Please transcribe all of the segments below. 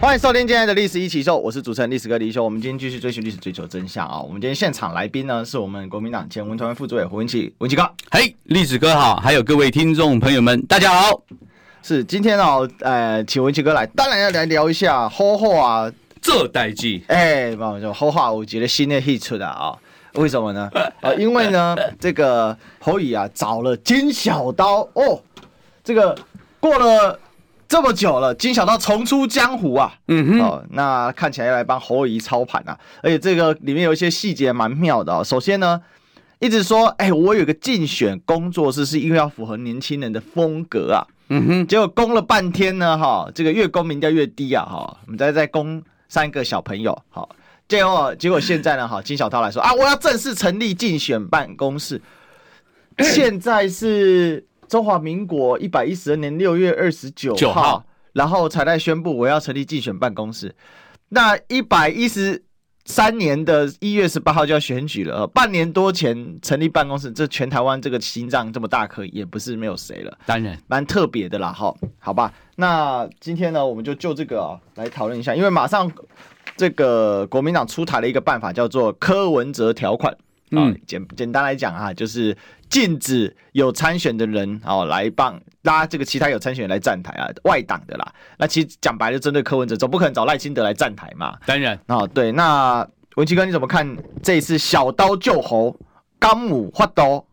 欢迎收听今天的历史一起秀，我是主持人历史哥李修。我们今天继续追寻历史，追求真相啊！我们今天现场来宾呢，是我们国民党前文团副主委胡文琪，文琪哥。嘿，历史哥好，还有各位听众朋友们，大家好。是今天哦，呃，请文琪哥来，当然要来聊一下后话啊，这代际。哎，帮我好好，我觉得新的 hit 出来啊，为什么呢？啊，因为呢，这个侯乙啊找了金小刀哦，这个过了。这么久了，金小刀重出江湖啊！嗯哼，哦，那看起来要来帮侯友宜操盘啊！而且这个里面有一些细节蛮妙的哦。首先呢，一直说，哎，我有个竞选工作室，是因为要符合年轻人的风格啊。嗯哼，结果攻了半天呢，哈，这个越攻民调越低啊，哈，我们再再攻三个小朋友，好，结果结果现在呢，哈，金小刀来说啊，我要正式成立竞选办公室，现在是。中华民国一百一十二年六月二十九号，然后才来宣布我要成立竞选办公室。那一百一十三年的一月十八号就要选举了，半年多前成立办公室，这全台湾这个心脏这么大颗，也不是没有谁了。当然，蛮特别的啦，哈，好吧。那今天呢，我们就就这个啊来讨论一下，因为马上这个国民党出台了一个办法，叫做柯文哲条款。嗯，简简单来讲啊，就是。禁止有参选的人哦来帮拉这个其他有参选人来站台啊，外党的啦。那其实讲白了，针对柯文哲，总不可能找赖清德来站台嘛。当然哦，对。那文琪哥你怎么看这一次小刀救猴，刚武发刀？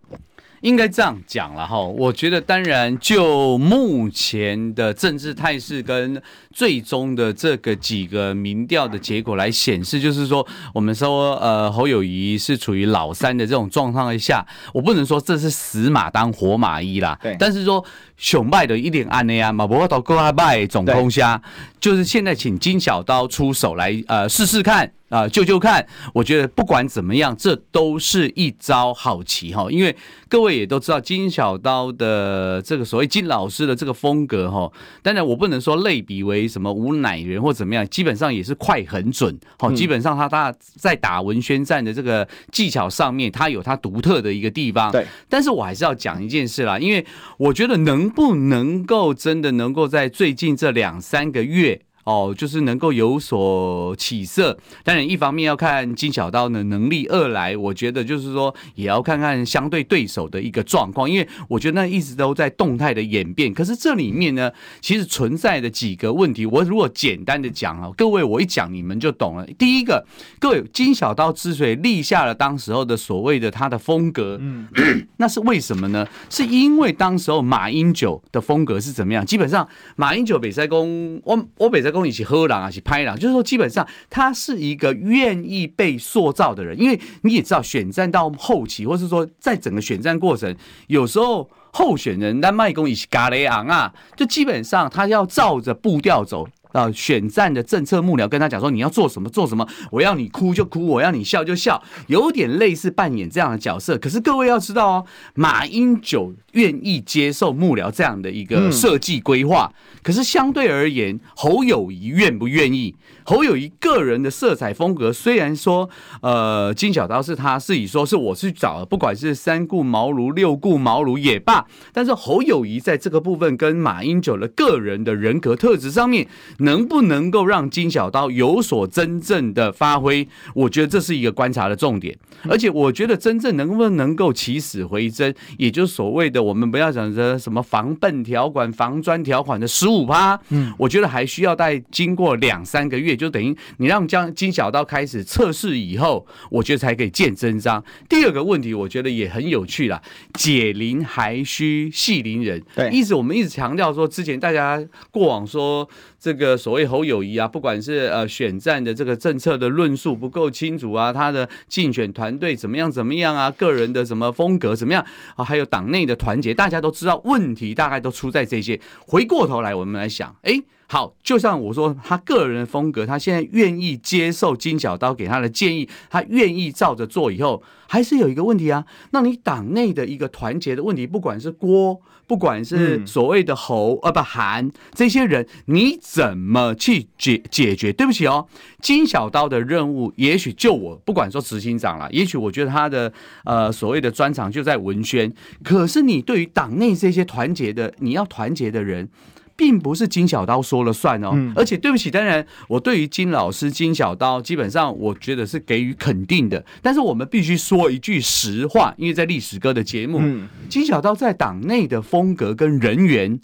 应该这样讲了哈，我觉得当然就目前的政治态势跟最终的这个几个民调的结果来显示，就是说我们说呃侯友谊是处于老三的这种状况下，我不能说这是死马当活马医啦，对，但是说熊卖的一点安内啊嘛，不过到高阿败总通虾，就是现在请金小刀出手来呃试试看。啊、呃，救救看！我觉得不管怎么样，这都是一招好棋哈。因为各位也都知道金小刀的这个所谓金老师的这个风格哈。当然，我不能说类比为什么吴乃元或怎么样，基本上也是快很准。好，基本上他他在打文宣战的这个技巧上面，他有他独特的一个地方。对，但是我还是要讲一件事啦，因为我觉得能能不能够真的能够在最近这两三个月。哦，就是能够有所起色，当然一方面要看金小刀的能力，二来我觉得就是说也要看看相对对手的一个状况，因为我觉得那一直都在动态的演变。可是这里面呢，其实存在的几个问题，我如果简单的讲啊，各位我一讲你们就懂了。第一个，各位金小刀之所以立下了当时候的所谓的他的风格，嗯，那是为什么呢？是因为当时候马英九的风格是怎么样？基本上马英九北塞公，我我北塞。跟你一起喝狼啊，一起拍狼，就是说，基本上他是一个愿意被塑造的人，因为你也知道，选战到后期，或是说在整个选战过程，有时候候选人那麦公一起嘎雷昂啊，就基本上他要照着步调走。啊，选战的政策幕僚跟他讲说，你要做什么做什么，我要你哭就哭，我要你笑就笑，有点类似扮演这样的角色。可是各位要知道哦，马英九愿意接受幕僚这样的一个设计规划，可是相对而言，侯友谊愿不愿意？侯友谊个人的色彩风格，虽然说，呃，金小刀是他自己说是我去找，不管是三顾茅庐六顾茅庐也罢，但是侯友谊在这个部分跟马英九的个人的人格特质上面，能不能够让金小刀有所真正的发挥？我觉得这是一个观察的重点，而且我觉得真正能不能够起死回生，也就是所谓的我们不要讲着什么防笨条款、防专条款的十五趴，嗯，我觉得还需要再经过两三个月。就等于你让江金小刀开始测试以后，我觉得才可以见真章。第二个问题，我觉得也很有趣啦，解铃还需系铃人。对，一直我们一直强调说，之前大家过往说这个所谓侯友谊啊，不管是呃选战的这个政策的论述不够清楚啊，他的竞选团队怎么样怎么样啊，个人的什么风格怎么样啊，还有党内的团结，大家都知道问题大概都出在这些。回过头来，我们来想，哎。好，就像我说，他个人的风格，他现在愿意接受金小刀给他的建议，他愿意照着做以后，还是有一个问题啊。那你党内的一个团结的问题，不管是郭，不管是所谓的侯，呃、嗯，不韩这些人，你怎么去解解决？对不起哦，金小刀的任务，也许就我不管说执行长了，也许我觉得他的呃所谓的专长就在文宣，可是你对于党内这些团结的，你要团结的人。并不是金小刀说了算哦，而且对不起，当然我对于金老师、金小刀，基本上我觉得是给予肯定的。但是我们必须说一句实话，因为在历史哥的节目，金小刀在党内的风格跟人缘。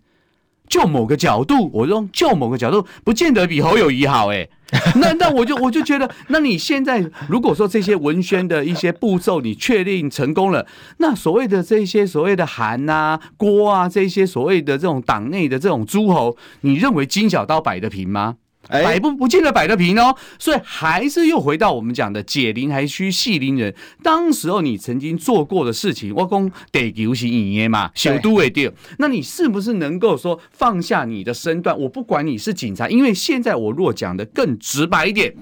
就某个角度，我用就某个角度，不见得比侯友谊好哎。那那我就我就觉得，那你现在如果说这些文宣的一些步骤你确定成功了，那所谓的这些所谓的韩啊、郭啊这些所谓的这种党内的这种诸侯，你认为金小刀摆得平吗？摆不不见得摆得平哦，所以还是又回到我们讲的解铃还须系铃人。当时候你曾经做过的事情，我讲得流行影业嘛，小都会掉。那你是不是能够说放下你的身段？我不管你是警察，因为现在我若讲的更直白一点。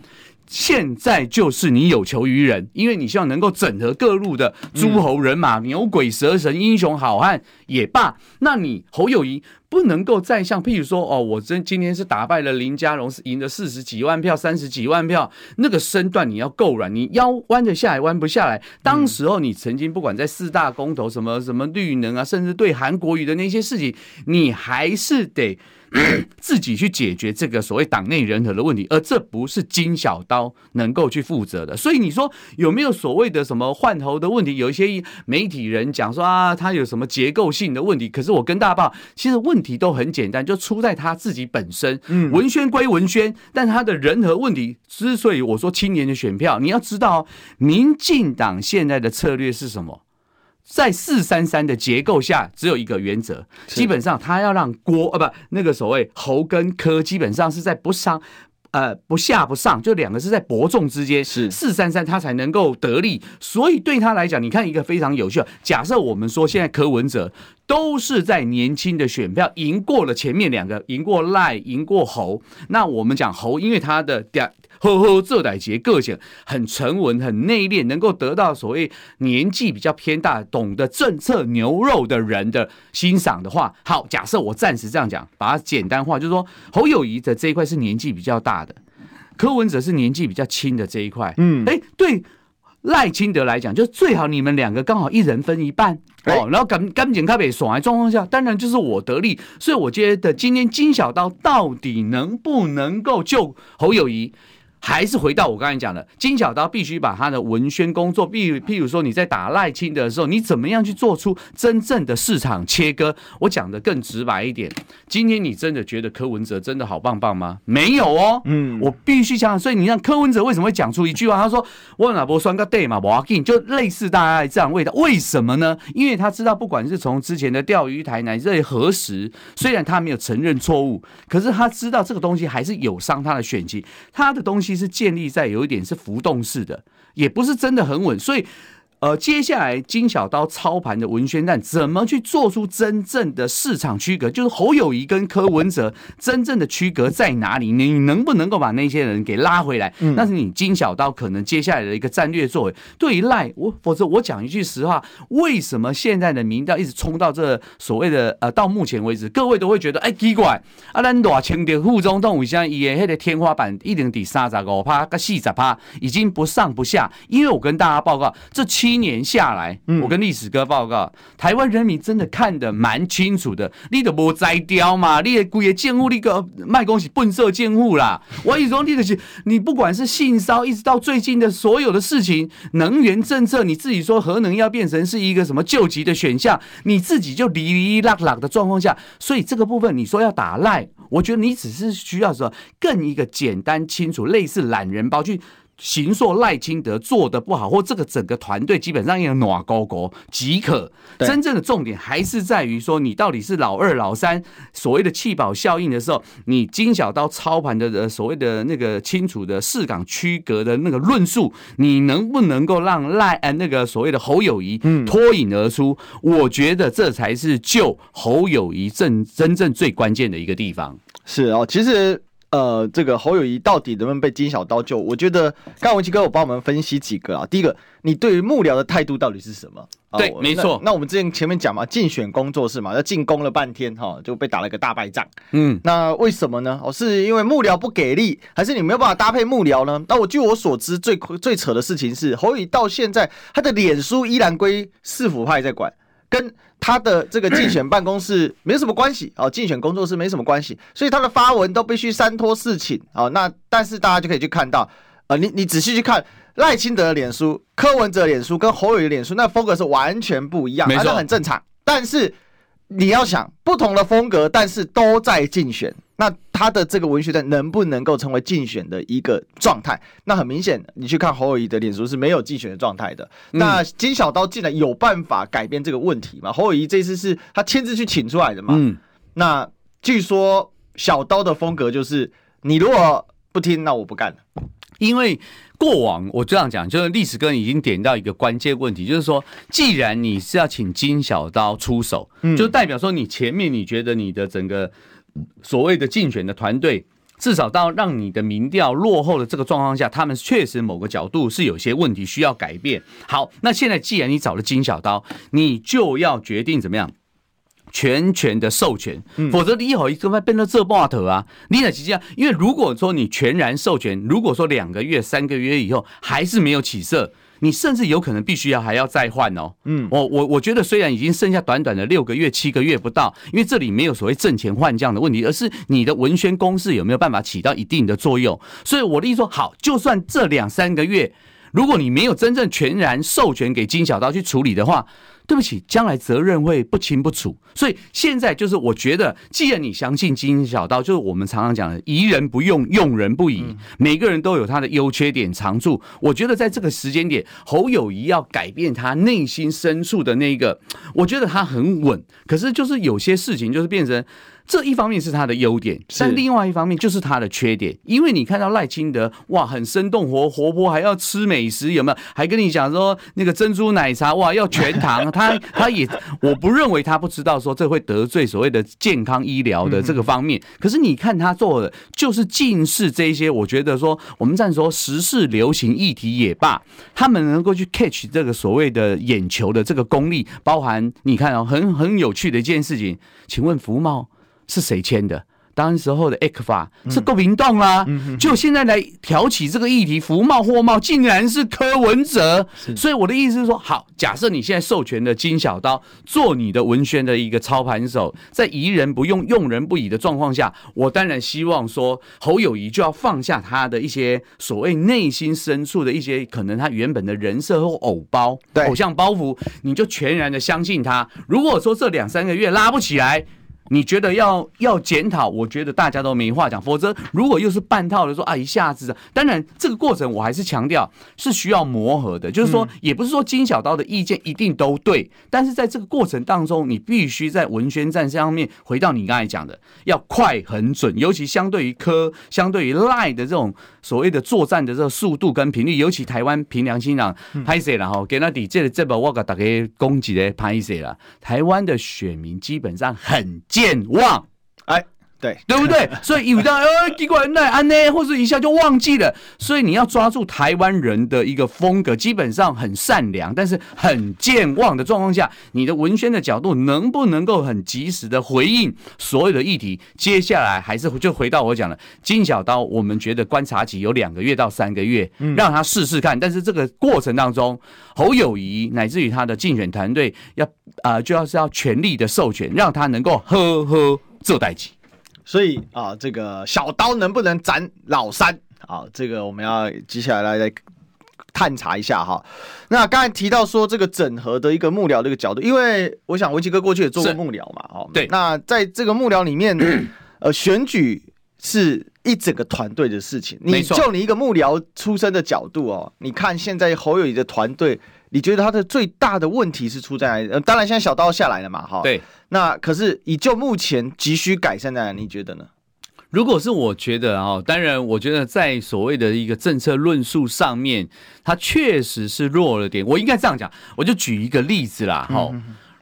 现在就是你有求于人，因为你希望能够整合各路的诸侯人马、牛鬼蛇神、英雄好汉也罢。那你侯友宜不能够再像，譬如说，哦，我真今天是打败了林佳荣，是赢了四十几万票、三十几万票，那个身段你要够软，你腰弯得下来，弯不下来。当时候你曾经不管在四大公投什么什么绿能啊，甚至对韩国瑜的那些事情，你还是得。自己去解决这个所谓党内人和的问题，而这不是金小刀能够去负责的。所以你说有没有所谓的什么换头的问题？有一些媒体人讲说啊，他有什么结构性的问题。可是我跟大家报，其实问题都很简单，就出在他自己本身。嗯，文宣归文宣，但他的人和问题，之所以我说青年的选票，你要知道，民进党现在的策略是什么？在四三三的结构下，只有一个原则，基本上他要让郭啊不那个所谓侯跟柯基本上是在不上呃不下不上，就两个是在伯仲之间，是四三三他才能够得利。所以对他来讲，你看一个非常有趣。假设我们说现在柯文哲都是在年轻的选票赢过了前面两个，赢过赖，赢过侯，那我们讲侯，因为他的呵呵，这代杰个性很沉稳、很内敛，能够得到所谓年纪比较偏大、懂得政策牛肉的人的欣赏的话，好，假设我暂时这样讲，把它简单化，就是说侯友谊的这一块是年纪比较大的，柯文哲是年纪比较轻的这一块。嗯，哎，对赖清德来讲，就最好你们两个刚好一人分一半哦，然后赶赶紧开北爽的状况下，当然就是我得利。所以我觉得今天金小刀到底能不能够救侯友宜？还是回到我刚才讲的，金小刀必须把他的文宣工作，譬如譬如说你在打赖清德的时候，你怎么样去做出真正的市场切割？我讲的更直白一点，今天你真的觉得柯文哲真的好棒棒吗？没有哦，嗯，我必须讲，所以你让柯文哲为什么会讲出一句话？他说：“我哪波算个 day 嘛，我要给你。”就类似大家这样味道，为什么呢？因为他知道，不管是从之前的钓鱼台乃至何时，虽然他没有承认错误，可是他知道这个东西还是有伤他的选情，他的东西。其实建立在有一点是浮动式的，也不是真的很稳，所以。呃，接下来金小刀操盘的文宣战，怎么去做出真正的市场区隔？就是侯友谊跟柯文哲真正的区隔在哪里？你能不能够把那些人给拉回来？那是你金小刀可能接下来的一个战略作为。对于赖，我否则我讲一句实话，为什么现在的民调一直冲到这所谓的呃，到目前为止，各位都会觉得哎奇怪，啊，咱大清的副总统为什么伊的那个天花板一定得三十五趴跟四十趴，已经不上不下？因为我跟大家报告，这七。七年下来，我跟历史哥报告，台湾人民真的看得蛮清楚的。你都无摘掉嘛？你的贵的建物，你个卖恭喜笨色建物啦！我跟你说，你的是，你不管是性骚，一直到最近的所有的事情，能源政策，你自己说核能要变成是一个什么救急的选项，你自己就哩哩啦啦的状况下，所以这个部分你说要打赖，我觉得你只是需要说更一个简单清楚，类似懒人包去。形塑赖清德做的不好，或这个整个团队基本上也暖勾勾即可。真正的重点还是在于说，你到底是老二老三，所谓的弃保效应的时候，你金小刀操盘的所谓的那个清楚的市港区隔的那个论述，你能不能够让赖呃那个所谓的侯友谊脱颖而出？我觉得这才是救侯友谊正真正最关键的一个地方。是哦，其实。呃，这个侯友谊到底能不能被金小刀救？我觉得刚刚文奇哥我帮我们分析几个啊。第一个，你对于幕僚的态度到底是什么？对，没错。那我们之前前面讲嘛，竞选工作室嘛，要进攻了半天哈，就被打了一个大败仗。嗯，那为什么呢？哦，是因为幕僚不给力，还是你没有办法搭配幕僚呢？那我据我所知，最最扯的事情是侯友谊到现在他的脸书依然归市府派在管。跟他的这个竞选办公室没什么关系哦，竞选工作室没什么关系，所以他的发文都必须三拖四请哦。那但是大家就可以去看到，呃，你你仔细去看赖清德的脸书、柯文哲的脸书跟侯友宜的脸书，那风格是完全不一样，没错，很正常。但是你要想不同的风格，但是都在竞选。那他的这个文学战能不能够成为竞选的一个状态？那很明显，你去看侯友谊的脸书是没有竞选的状态的。那金小刀竟然有办法改变这个问题嘛？侯友谊这次是他亲自去请出来的嘛？嗯。那据说小刀的风格就是，你如果不听，那我不干了。因为过往我这样讲，就是历史哥已经点到一个关键问题，就是说，既然你是要请金小刀出手，就代表说你前面你觉得你的整个。所谓的竞选的团队，至少到让你的民调落后的这个状况下，他们确实某个角度是有些问题需要改变。好，那现在既然你找了金小刀，你就要决定怎么样全权的授权，否则你以后一个变成这把头啊！你得这样，因为如果说你全然授权，如果说两个月、三个月以后还是没有起色。你甚至有可能必须要还要再换哦。嗯，我我我觉得虽然已经剩下短短的六个月、七个月不到，因为这里没有所谓挣钱换将的问题，而是你的文宣攻势有没有办法起到一定的作用。所以我的意思说，好，就算这两三个月，如果你没有真正全然授权给金小刀去处理的话。对不起，将来责任会不清不楚，所以现在就是我觉得，既然你相信金小刀，就是我们常常讲的“疑人不用，用人不疑”，每个人都有他的优缺点长处。我觉得在这个时间点，侯友谊要改变他内心深处的那个，我觉得他很稳，可是就是有些事情就是变成。这一方面是他的优点，但另外一方面就是他的缺点。因为你看到赖清德哇，很生动活活泼，还要吃美食，有没有？还跟你讲说那个珍珠奶茶哇，要全糖。他他也，我不认为他不知道说这会得罪所谓的健康医疗的这个方面。可是你看他做的就是尽是这些，我觉得说我们暂说时事流行议题也罢，他们能够去 catch 这个所谓的眼球的这个功力，包含你看哦，很很有趣的一件事情，请问服贸？是谁签的？当时候的 ECFA 是够明动啊，就现在来挑起这个议题，服贸货贸竟然是柯文哲，所以我的意思是说，好，假设你现在授权的金小刀做你的文宣的一个操盘手，在疑人不用，用人不疑的状况下，我当然希望说侯友谊就要放下他的一些所谓内心深处的一些可能他原本的人设或偶包、偶像包袱，你就全然的相信他。如果说这两三个月拉不起来，你觉得要要检讨？我觉得大家都没话讲。否则，如果又是半套的说啊，一下子，当然这个过程我还是强调是需要磨合的。就是说，也不是说金小刀的意见一定都对，但是在这个过程当中，你必须在文宣战上面回到你刚才讲的，要快很准。尤其相对于科，相对于赖的这种所谓的作战的这个速度跟频率，尤其台湾凭良心讲，拍谁了哈，给那底这这把我给大家攻击的拍谁了。台湾的选民基本上很。健忘，哎，对，对不对？所以有的呃，奇怪那安呢，或者一下就忘记了。所以你要抓住台湾人的一个风格，基本上很善良，但是很健忘的状况下，你的文宣的角度能不能够很及时的回应所有的议题？接下来还是就回到我讲的金小刀，我们觉得观察期有两个月到三个月，让他试试看。但是这个过程当中，侯友谊乃至于他的竞选团队要。啊、呃，就要是要全力的授权，让他能够呵呵做代志。所以啊，这个小刀能不能斩老三啊？这个我们要接下来来探查一下哈。那刚才提到说这个整合的一个幕僚的一个角度，因为我想文奇哥过去也做过幕僚嘛，哦，对。那在这个幕僚里面，呃，选举是一整个团队的事情。你就你一个幕僚出身的角度哦，你看现在侯友宜的团队，你觉得它的最大的问题是出在哪里？呃，当然现在小刀下来了嘛，哈。对。那可是以就目前急需改善在哪？你觉得呢？如果是我觉得啊，当然，我觉得在所谓的一个政策论述上面，它确实是弱了点。我应该这样讲，我就举一个例子啦，哈。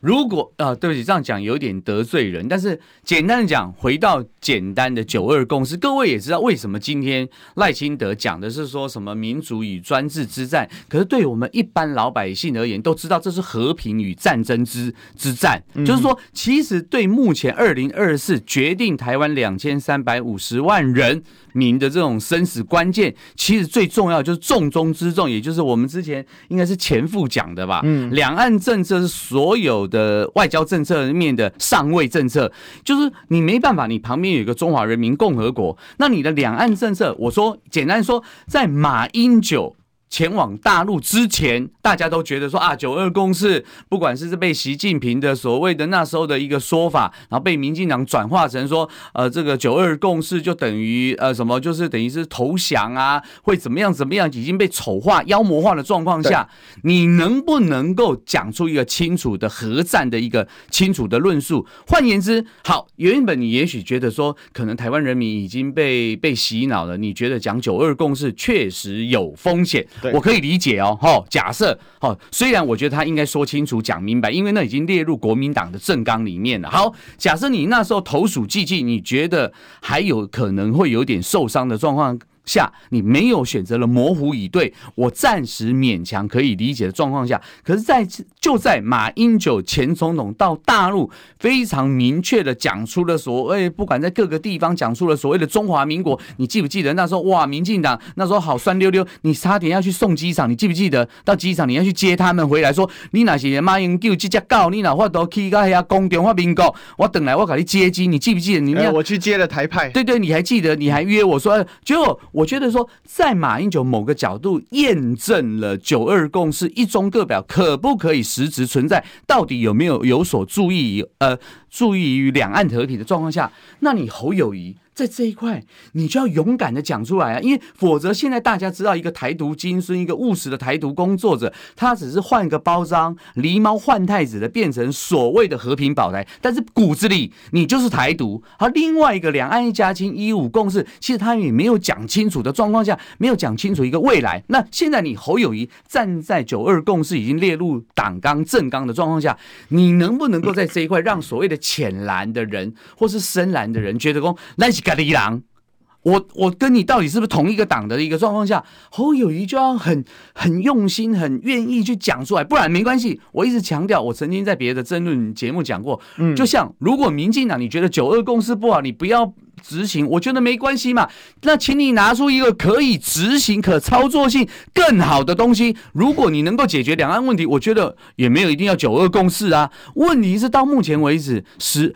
如果啊、呃，对不起，这样讲有点得罪人，但是简单的讲，回到简单的九二共识，各位也知道为什么今天赖清德讲的是说什么民主与专制之战，可是对我们一般老百姓而言，都知道这是和平与战争之之战，嗯、就是说，其实对目前二零二四决定台湾两千三百五十万人民的这种生死关键，其实最重要就是重中之重，也就是我们之前应该是前副讲的吧，嗯，两岸政策是所有。的外交政策面的上位政策，就是你没办法，你旁边有一个中华人民共和国，那你的两岸政策，我说简单说，在马英九。前往大陆之前，大家都觉得说啊，九二共识，不管是被习近平的所谓的那时候的一个说法，然后被民进党转化成说，呃，这个九二共识就等于呃什么，就是等于是投降啊，会怎么样怎么样，已经被丑化、妖魔化的状况下，你能不能够讲出一个清楚的核战的一个清楚的论述？换言之，好，原本你也许觉得说，可能台湾人民已经被被洗脑了，你觉得讲九二共识确实有风险。我可以理解哦，哈，假设，哈，虽然我觉得他应该说清楚、讲明白，因为那已经列入国民党的政纲里面了。好，假设你那时候投鼠忌器，你觉得还有可能会有点受伤的状况。下你没有选择了模糊以对，我暂时勉强可以理解的状况下，可是在，在就在马英九前总统到大陆非常明确的讲出了所谓，不管在各个地方讲出了所谓的中华民国，你记不记得那时候哇，民进党那时候好酸溜溜，你差点要去送机场，你记不记得到机场你要去接他们回来，说你那些马英九这家告你哪话都去到遐公中华民国，我等来我给你接机，你记不记得？你那、欸、我去接了台派，对对，你还记得？你还约我说，结果。我觉得说，在马英九某个角度验证了九二共识一中各表可不可以实质存在，到底有没有有所注意？呃，注意于两岸和平的状况下，那你侯友谊。在这一块，你就要勇敢的讲出来啊！因为否则，现在大家知道一个台独金孙，一个务实的台独工作者，他只是换一个包装，狸猫换太子的变成所谓的和平保台，但是骨子里你就是台独。而另外一个两岸一家亲、一五共识，其实他也没有讲清楚的状况下，没有讲清楚一个未来。那现在你侯友谊站在九二共识已经列入党纲政纲的状况下，你能不能够在这一块让所谓的浅蓝的人或是深蓝的人觉得说那是？咖喱狼，我我跟你到底是不是同一个党的一个状况下，侯友谊就要很很用心、很愿意去讲出来，不然没关系。我一直强调，我曾经在别的争论节目讲过，嗯，就像如果民进党你觉得九二共识不好，你不要执行，我觉得没关系嘛。那请你拿出一个可以执行、可操作性更好的东西。如果你能够解决两岸问题，我觉得也没有一定要九二共识啊。问题是到目前为止实。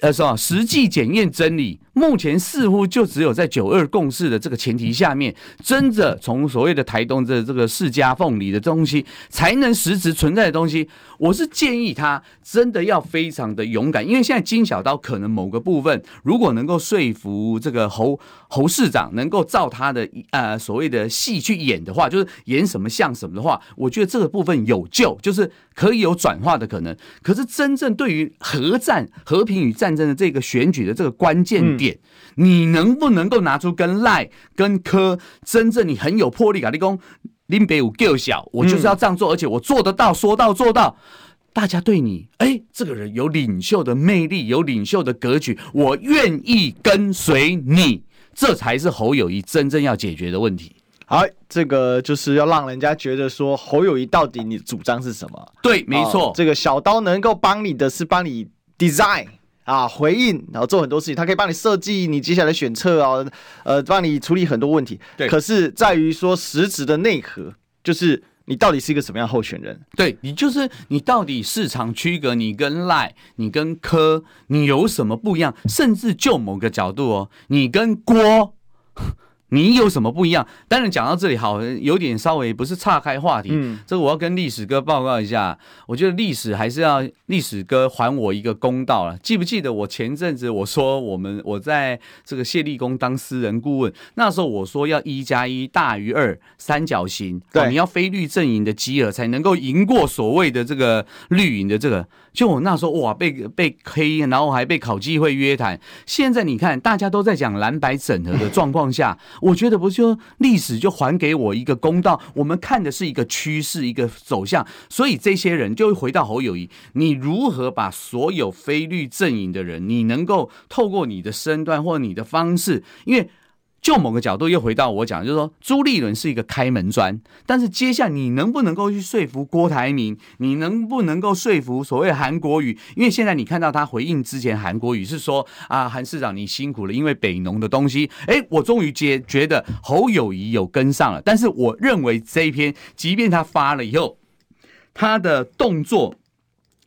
呃，是吧？实际检验真理，目前似乎就只有在九二共识的这个前提下面，真的从所谓的台东的这个释迦凤梨的东西，才能实质存在的东西。我是建议他真的要非常的勇敢，因为现在金小刀可能某个部分，如果能够说服这个侯侯市长能够照他的呃所谓的戏去演的话，就是演什么像什么的话，我觉得这个部分有救，就是可以有转化的可能。可是真正对于核战、和平与战争的这个选举的这个关键点，你能不能够拿出跟赖跟柯真正你很有魄力啊？你讲。林北武够小，我就是要这样做，而且我做得到，说到做到。大家对你，哎，这个人有领袖的魅力，有领袖的格局，我愿意跟随你，这才是侯友谊真正要解决的问题。好，这个就是要让人家觉得说，侯友谊到底你主张是什么？对，没错，哦，这个小刀能够帮你的是帮你 design。啊，回应，然后做很多事情，他可以帮你设计你接下来选策啊，呃，帮你处理很多问题。对，可是在于说实质的内核，就是你到底是一个什么样候选人？对，你就是你到底市场区隔，你跟赖，你跟柯，你有什么不一样？甚至就某个角度哦，你跟郭。你有什么不一样？当然讲到这里，好，有点稍微不是岔开话题。嗯，这个我要跟历史哥报告一下。我觉得历史还是要历史哥还我一个公道了。记不记得我前阵子我说我们我在这个谢立功当私人顾问，那时候我说要一加一大于二三角形，对，你要非绿阵营的基尔才能够赢过所谓的这个绿营的这个。就我那时候哇，被被黑，然后还被考纪会约谈。现在你看，大家都在讲蓝白整合的状况下，我觉得不就历史就还给我一个公道。我们看的是一个趋势，一个走向。所以这些人就会回到侯友谊，你如何把所有非律阵营的人，你能够透过你的身段或你的方式，因为。就某个角度又回到我讲，就是说朱立伦是一个开门砖，但是接下来你能不能够去说服郭台铭？你能不能够说服所谓韩国瑜？因为现在你看到他回应之前，韩国瑜是说啊，韩市长你辛苦了，因为北农的东西，哎，我终于觉觉得侯友宜有跟上了。但是我认为这一篇，即便他发了以后，他的动作、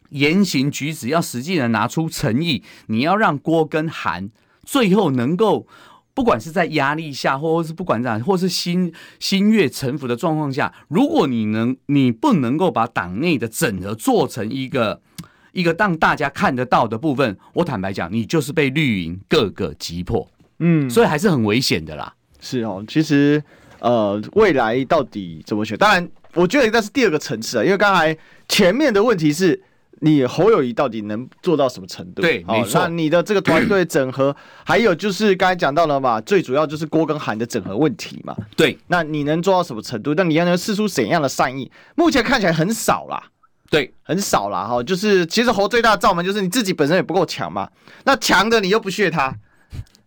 言行举止要实际的拿出诚意，你要让郭跟韩最后能够。不管是在压力下，或者是不管怎样，或是心心悦诚服的状况下，如果你能，你不能够把党内的整合做成一个一个让大家看得到的部分，我坦白讲，你就是被绿营各个击破，嗯，所以还是很危险的啦。是哦，其实呃，未来到底怎么选？当然，我觉得那是第二个层次啊，因为刚才前面的问题是。你侯友谊到底能做到什么程度？对，没错。那你的这个团队整合，还有就是刚才讲到了嘛，最主要就是郭跟韩的整合问题嘛。对，那你能做到什么程度？那你要能试出怎样的善意？目前看起来很少啦。对，很少啦。哈。就是其实侯最大的罩门就是你自己本身也不够强嘛。那强的你又不屑他，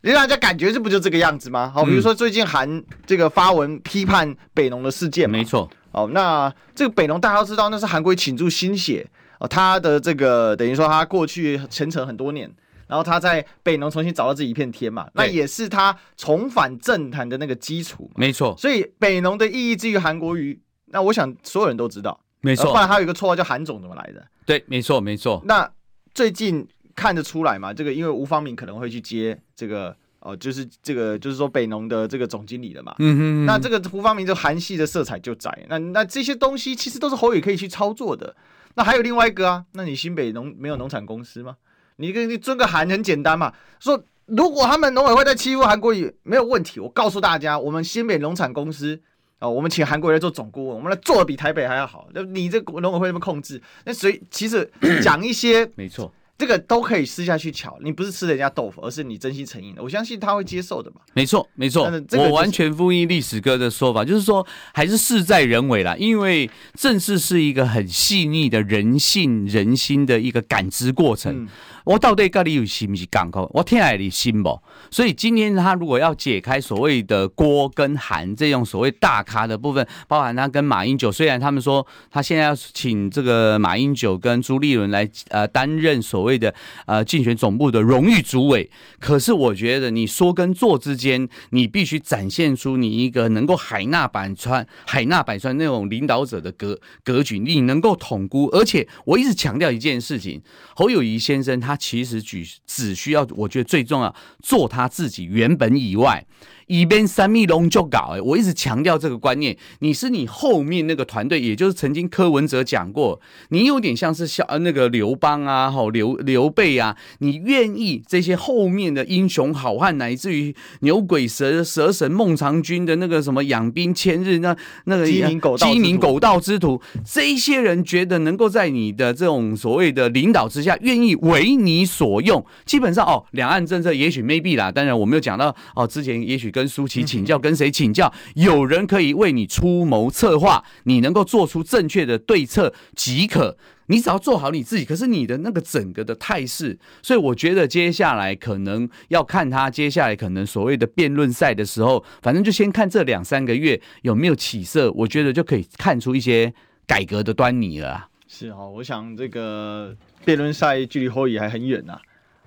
你让人家感觉这不就这个样子吗？好，比如说最近韩这个发文批判北农的事件，没错。哦，那这个北农大家都知道，那是韩国倾注心血。哦，他的这个等于说他过去前程很多年，然后他在北农重新找到自己一片天嘛，那也是他重返政坛的那个基础。没错，所以北农的意义之于韩国瑜，那我想所有人都知道。没错，不然他有一个绰号叫韩总怎么来的？对，没错，没错。那最近看得出来嘛，这个因为吴方明可能会去接这个哦，就是这个就是说北农的这个总经理了嘛。嗯哼嗯。那这个吴芳铭就韩系的色彩就在，那那这些东西其实都是侯宇可以去操作的。那还有另外一个啊，那你新北农没有农产公司吗？你跟你尊个韩很简单嘛。说如果他们农委会在欺负韩国语，没有问题。我告诉大家，我们新北农产公司啊、我们请韩国瑜来做总顾问，我们来做的比台北还要好。那你这农委会那么控制，那所以其实讲一些没错。这个都可以私下去瞧，你不是吃人家豆腐，而是你真心诚意的，我相信他会接受的嘛。没错，没错，就是、我完全呼应历史哥的说法，就是说还是事在人为啦，因为正是是一个很细腻的人性、人心的一个感知过程。嗯我到底跟你有是不是港口？我听下你信不？所以今天他如果要解开所谓的郭跟韩这种所谓大咖的部分，包含他跟马英九，虽然他们说他现在要请这个马英九跟朱立伦来呃担任所谓的呃竞选总部的荣誉主委，可是我觉得你说跟做之间，你必须展现出你一个能够海纳百川、海纳百川那种领导者的格格局，你能够统孤。而且我一直强调一件事情，侯友宜先生他。其实只只需要，我觉得最重要做他自己原本以外。一边三密龙就搞哎，我一直强调这个观念。你是你后面那个团队，也就是曾经柯文哲讲过，你有点像是小那个刘邦啊，吼刘刘备啊，你愿意这些后面的英雄好汉，乃至于牛鬼蛇蛇神孟尝君的那个什么养兵千日，那那个鸡鸣狗鸡鸣狗盗之徒，这一些人觉得能够在你的这种所谓的领导之下，愿意为你所用，基本上哦，两岸政策也许 maybe 啦，当然我没有讲到哦，之前也许跟跟舒淇请教，跟谁请教？有人可以为你出谋策划，你能够做出正确的对策即可。你只要做好你自己，可是你的那个整个的态势，所以我觉得接下来可能要看他接下来可能所谓的辩论赛的时候，反正就先看这两三个月有没有起色，我觉得就可以看出一些改革的端倪了。是哈，我想这个辩论赛距离侯友宜还很远呐。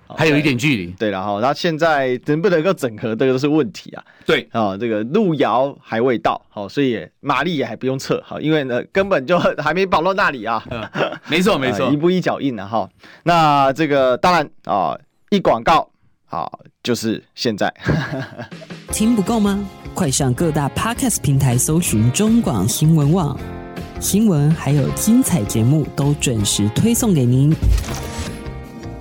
还有一点距离，对了哈，他现在能不能够整合，这个都是问题啊。对啊，这个路遥还未到，好，所以马力也还不用测，好，因为呢根本就还没跑到那里啊。没错 没错，一步一脚印啊哈。那这个当然啊，一广告好，就是现在。听不够吗？快上各大 Podcast 平台搜寻中广新闻网新闻，还有精彩节目都准时推送给您，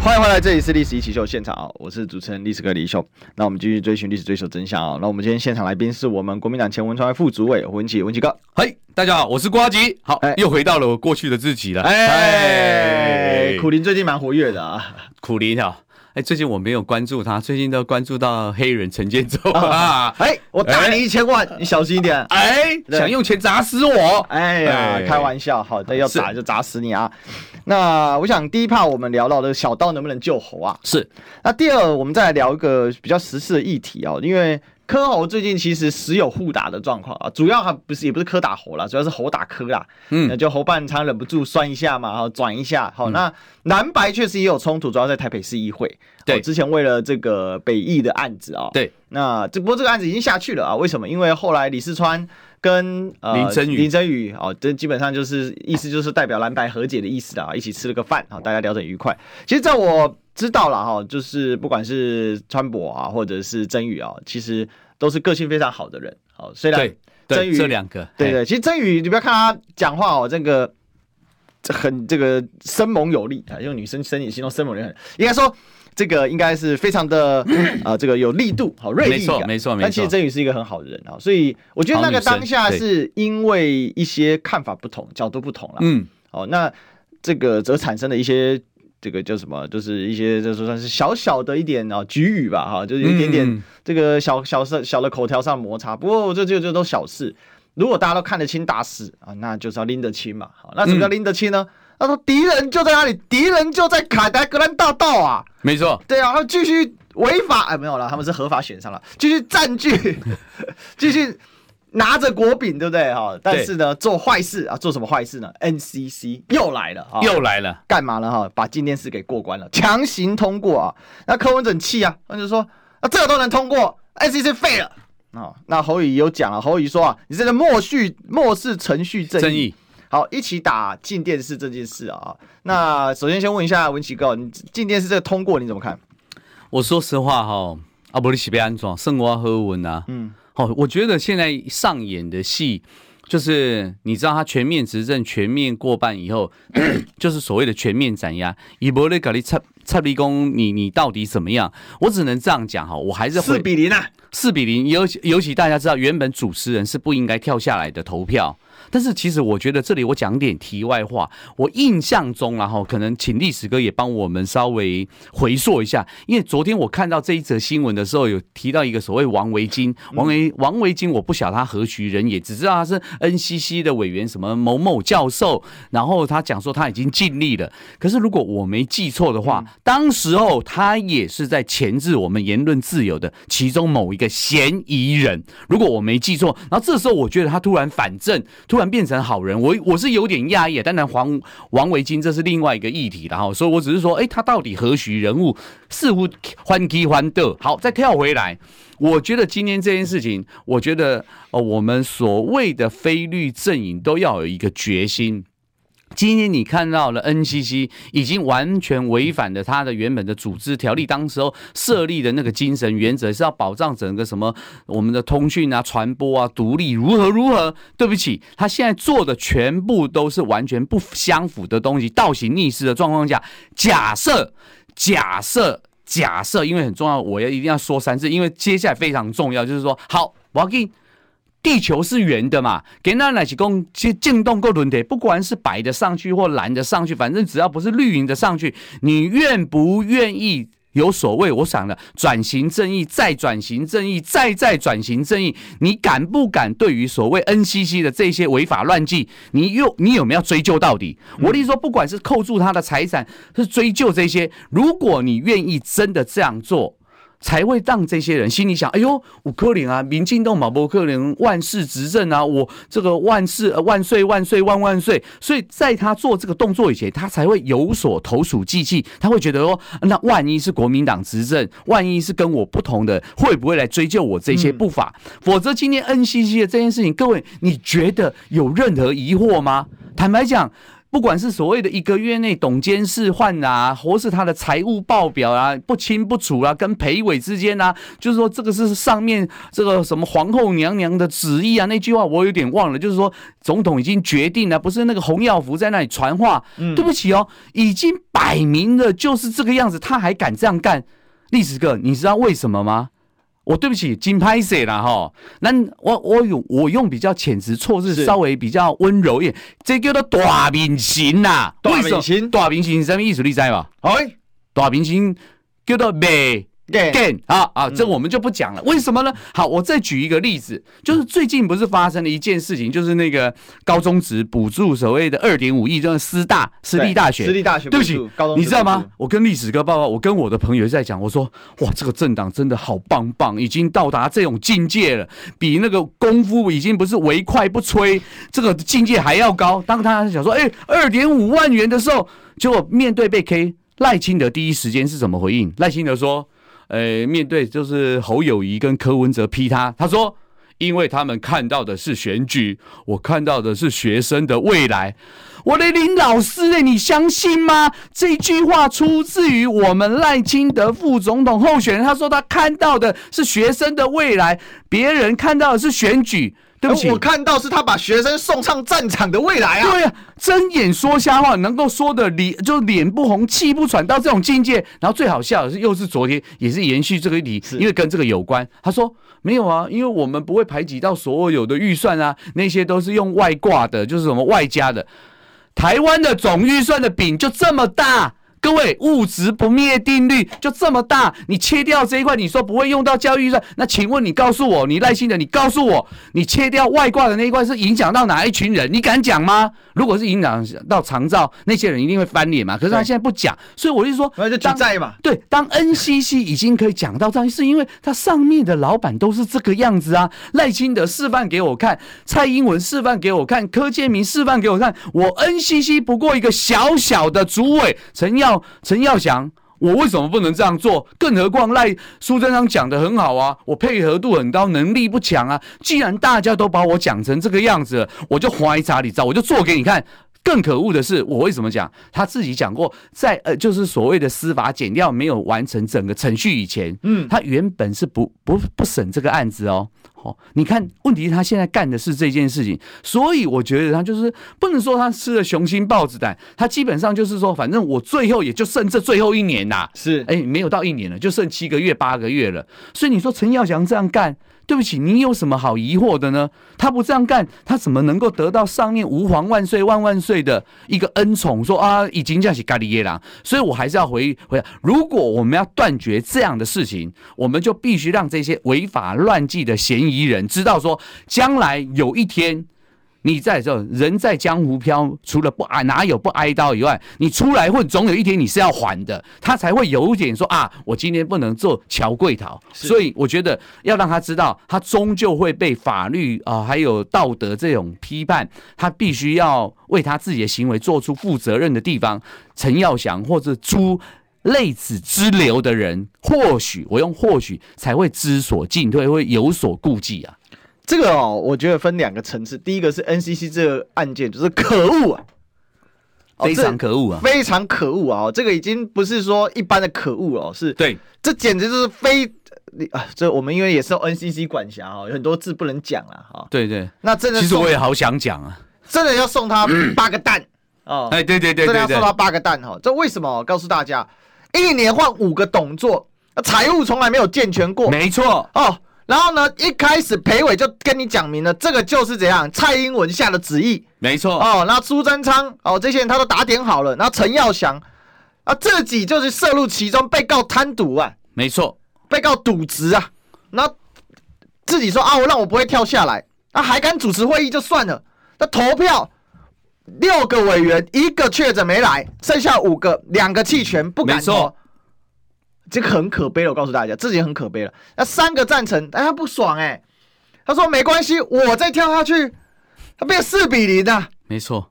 欢迎回来，这里是历史一起秀现场啊！我是主持人历史哥李秀。那我们继续追寻历史，追求真相啊！那我们今天现场来宾是我们国民党前文传会副主委文琪，文琪哥。嘿，大家好，我是瓜吉。好，欸，又回到了我过去的自己了。哎，苦林最近蛮活跃的啊，苦林啊。哎，最近我没有关注他，最近都关注到黑人陈建州啊！哎，我打你一千万，你小心一点！哎，想用钱砸死我！哎呀，开玩笑，好的，要砸就砸死你啊！那我想第一怕我们聊到的小刀能不能救猴啊？是。那第二，我们再来聊一个比较时事的议题啊，因为。柯猴最近其实时有互打的状况啊，主要还不是也不是柯打猴啦，主要是猴打柯啦。嗯，那就侯半常忍不住酸一下嘛，然后转一下。好，那蓝白确实也有冲突，主要在台北市议会。对，之前为了这个北艺的案子啊，对，那这不过这个案子已经下去了啊？为什么？因为后来李世川跟呃林真宇林真宇哦，这基本上就是意思就是代表蓝白和解的意思啊，一起吃了个饭啊，大家聊得很愉快。其实在我知道了哈，就是不管是川博啊，或者是真宇啊，其实。都是个性非常好的人，好，虽然真宇这两个，对对，其实真宇你不要看他讲话哦，这个很这个生猛有力啊，用女生生理形容生猛有力，应该说这个应该是非常的啊，这个有力度，好锐利感，没错没错没错。但其实珍羽是一个很好的人啊，所以我觉得那个当下是因为一些看法不同，角度不同了，嗯，好，那这个则产生了一些。这个叫什么？就是一些，就是算是小小的一点啊，局语吧，哈，就是有一点点这个小小小小的口条上摩擦。不过这这这都小事。如果大家都看得清大事啊，那就是要拎得清嘛。好，那什么叫拎得清呢？他说敌人就在哪里？敌人就在凯达格兰大道啊。没错。对啊，他继续违法，哎，没有了，他们是合法选上了，继续占据，继续。拿着国饼，对不对哈？但是呢，做坏事啊，做什么坏事呢？NCC 又来了，又来了，干嘛呢哈？把进电视给过关了，强行通过啊！那柯文哲气啊，他就说啊，这个都能通过，NCC 废了啊！那侯乙有讲了，侯友宜说啊，你这个漠视漠视程序正义，正义，好，一起打进电视这件事啊！那首先先问一下文奇哥，你进电视这个通过你怎么看？我说实话哈，啊，不，你是被安装，生活和文啊，嗯。哦，我觉得现在上演的戏，就是你知道他全面执政、全面过半以后，就是所谓的全面斩压。以伯雷格里蔡蔡立功，你你到底怎么样？我只能这样讲哈，我还是四比零啊，四比零。尤其尤其大家知道，原本主持人是不应该跳下来的投票。但是其实我觉得这里我讲点题外话，我印象中然后可能请历史哥也帮我们稍微回溯一下，因为昨天我看到这一则新闻的时候，有提到一个所谓王维金，王维王维金我不晓得他何许人也，只知道他是 NCC 的委员，什么某某教授，然后他讲说他已经尽力了。可是如果我没记错的话，当时候他也是在钳制我们言论自由的其中某一个嫌疑人，如果我没记错，然后这时候我觉得他突然反正突。突然变成好人，我我是有点讶异。当然，黄王维金这是另外一个议题了哈，所以我只是说，哎，他到底何许人物？似乎欢喜欢的。好，再跳回来，我觉得今天这件事情，我觉得呃，我们所谓的非律阵营都要有一个决心。今天你看到了 NCC 已经完全违反了他的原本的组织条例，当时候设立的那个精神原则是要保障整个什么我们的通讯啊、传播啊、独立如何如何。对不起，他现在做的全部都是完全不相符的东西，倒行逆施的状况下，假设、假设、假设，因为很重要，我要一定要说三次，因为接下来非常重要，就是说，好，我要给你。地球是圆的嘛？给那来起供去进动够轮的，不管是白的上去或蓝的上去，反正只要不是绿营的上去，你愿不愿意有所谓？我想了，转型正义，再转型正义，再再转型正义，你敢不敢对于所谓 NCC 的这些违法乱纪，你又你有没有追究到底？我的意思说，不管是扣住他的财产，是追究这些，如果你愿意真的这样做。才会让这些人心里想：哎呦，我可能啊，民进党马博可能万世执政啊，我这个万世万岁万岁万万岁。所以在他做这个动作以前，他才会有所投鼠忌器。他会觉得说，那万一是国民党执政，万一是跟我不同的，会不会来追究我这些不法？嗯、否则，今天 NCC 的这件事情，各位，你觉得有任何疑惑吗？坦白讲。不管是所谓的一个月内董监事换啊，或是他的财务报表啊不清不楚啊，跟裴伟之间啊，就是说这个是上面这个什么皇后娘娘的旨意啊，那句话我有点忘了，就是说总统已经决定了，不是那个洪耀福在那里传话。嗯，对不起哦，已经摆明了就是这个样子，他还敢这样干？历史哥，你知道为什么吗？我对不起，金拍谁了哈。那我我用我用比较遣词措辞，稍微比较温柔一点，这叫做大明星呐。大明星，大明星是什么意思？你知吗？哎，大明星叫做美。Again 啊啊，这我们就不讲了。为什么呢？好，我再举一个例子，就是最近不是发生了一件事情，就是那个高中职补助所谓的二点五亿，就是师大私立大学，私立大学。对不起，高中你知道吗？我跟历史哥报告，我跟我的朋友在讲，我说哇，这个政党真的好棒棒，已经到达这种境界了，比那个功夫已经不是唯快不摧，这个境界还要高。当他想说，哎，二点五万元的时候，结果面对被 K，赖清德第一时间是怎么回应？赖清德说。呃，面对就是侯友宜跟柯文哲批他，他说，因为他们看到的是选举，我看到的是学生的未来。我的林老师哎，你相信吗？这句话出自于我们赖清德副总统候选人，他说他看到的是学生的未来，别人看到的是选举。对不起，我看到是他把学生送上战场的未来啊！对啊，睁眼说瞎话，能够说的脸就脸不红气不喘到这种境界。然后最好笑的是，又是昨天也是延续这个议题，因为跟这个有关。他说没有啊，因为我们不会排挤到所有的预算啊，那些都是用外挂的，就是什么外加的。台湾的总预算的饼就这么大。各位，物质不灭定律就这么大，你切掉这一块，你说不会用到教育上，那请问你告诉我，你赖清德，你告诉我，你切掉外挂的那一块是影响到哪一群人？你敢讲吗？如果是影响到长照，那些人一定会翻脸嘛。可是他现在不讲，所以我就说，那就举债嘛。对，当 NCC 已经可以讲到这样，是因为他上面的老板都是这个样子啊。赖清德示范给我看，蔡英文示范给我看，柯建明示范给我看，我 NCC 不过一个小小的主委陈耀。陈耀祥，我为什么不能这样做？更何况赖苏贞昌讲的很好啊，我配合度很高，能力不强啊。既然大家都把我讲成这个样子，我就怀疑查理照，我就做给你看。更可恶的是，我为什么讲？他自己讲过，在呃，就是所谓的司法检调没有完成整个程序以前，嗯，他原本是不不不审这个案子哦。好，你看，问题是他现在干的是这件事情，所以我觉得他就是不能说他吃了雄心豹子胆，他基本上就是说，反正我最后也就剩这最后一年呐，是，哎，没有到一年了，就剩七个月八个月了，所以你说陈耀祥这样干。对不起，你有什么好疑惑的呢？他不这样干，他怎么能够得到上面吾皇万岁万万岁的一个恩宠？说啊，已经叫起咖喱耶郎。所以我还是要回回，如果我们要断绝这样的事情，我们就必须让这些违法乱纪的嫌疑人知道，说将来有一天。你在这人在江湖飘，除了不挨哪有不挨刀以外，你出来混，总有一天你是要还的。他才会有一点说啊，我今天不能做乔贵桃。所以我觉得要让他知道，他终究会被法律啊、呃、还有道德这种批判，他必须要为他自己的行为做出负责任的地方。陈耀祥或者朱类此之流的人，或许我用或许才会知所进退，会有所顾忌啊。这个哦，我觉得分两个层次。第一个是 NCC 这个案件，就是可恶啊，非常可恶啊，非常可恶啊！这个已经不是说一般的可恶哦，是对，这简直就是非啊！这我们因为也是 NCC 管辖哈，有很多字不能讲了哈。对对，那真的，其实我也好想讲啊，真的要送他八个蛋哦！哎，对对对，真的要送他八个蛋哈！这为什么？告诉大家，一年换五个董座，财务从来没有健全过，没错哦。然后呢，一开始裴伟就跟你讲明了，这个就是怎样，蔡英文下的旨意，没错哦。然后苏贞昌哦，这些人他都打点好了。然后陈耀祥啊，自己就是涉入其中，被告贪渎啊，没错，被告渎职啊。然后自己说啊，我让我不会跳下来，啊，还敢主持会议就算了。那投票六个委员，一个确诊没来，剩下五个，两个弃权不敢投。这个很可悲了。我告诉大家，这已经很可悲了。那三个赞成，但他不爽哎、他说没关系，我再跳下去，他变四比零啊，没错。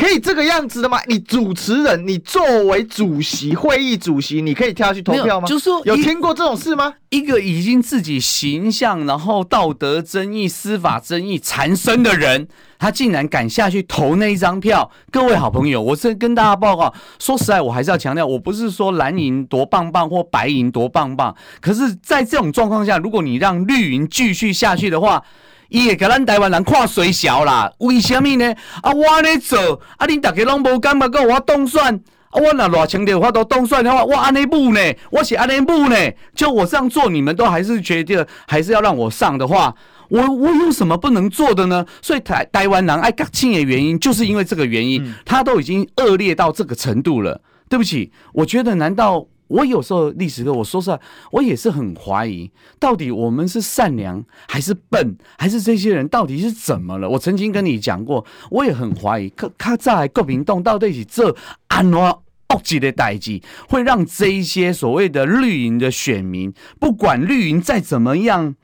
可以这个样子的吗？你主持人，你作为主席会议主席，你可以跳下去投票吗？就是说，有听过这种事吗？一个已经自己形象，然后道德争议、司法争议缠身的人，他竟然敢下去投那一张票。各位好朋友，我是跟大家报告，说实在，我还是要强调，我不是说蓝银多棒棒或白银多棒棒，可是，在这种状况下，如果你让绿营继续下去的话，伊会甲咱台湾人看衰小啦，为什么呢？啊，我安尼做，啊，恁大家拢无感觉讲我当选，啊，我若偌清楚我都当选的话，我安尼母呢？我是安尼母呢？就我这样做，你们都还是觉得还是要让我上的话，我我有什么不能做的呢？所以台台湾人爱甲亲的原因，就是因为这个原因，嗯、他都已经恶劣到这个程度了。对不起，我觉得难道？我有时候历史课，我说实话，我也是很怀疑，到底我们是善良还是笨，还是这些人到底是怎么了？我曾经跟你讲过，我也很怀疑，可他在各民党到底是这安怎恶质的代际，会让这一些所谓的绿营的选民，不管绿营再怎么样，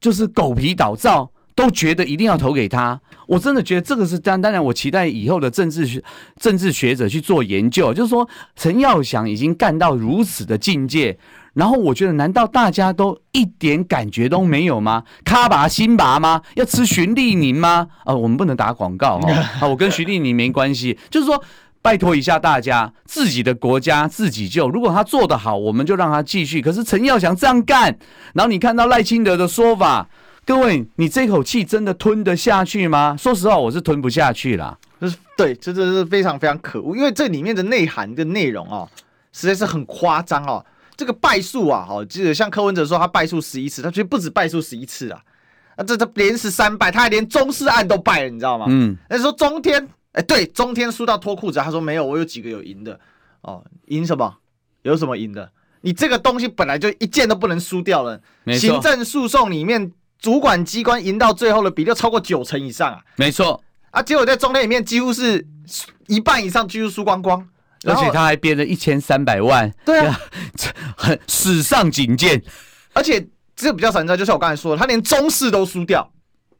就是狗皮倒灶。都觉得一定要投给他，我真的觉得这个是当当然，我期待以后的政治学政治学者去做研究，就是说陈耀祥已经干到如此的境界，然后我觉得难道大家都一点感觉都没有吗？卡拔辛拔吗？要吃徐利宁吗？啊、呃，我们不能打广告哈，啊，我跟徐利宁没关系，就是说拜托一下大家，自己的国家自己救，如果他做得好，我们就让他继续。可是陈耀祥这样干，然后你看到赖清德的说法。各位，你这口气真的吞得下去吗？说实话，我是吞不下去啦。就是对，这这是非常非常可恶，因为这里面的内涵跟内容哦，实在是很夸张哦。这个败诉啊，哦，记得像柯文哲说他败诉十一次，他其实不止败诉十一次啊，啊，这他连十三败，他还连中视案都败了，你知道吗？嗯，那说中天，哎，对，中天输到脱裤子，他说没有，我有几个有赢的哦，赢什么？有什么赢的？你这个东西本来就一件都不能输掉了，行政诉讼里面。主管机关赢到最后的比例超过九成以上啊，没错。啊，结果在中天里面几乎是一半以上几乎输光光，而且他还编了一千三百万，对啊，很 史上仅见，而且这个比较惨的，就是我刚才说的，他连中视都输掉，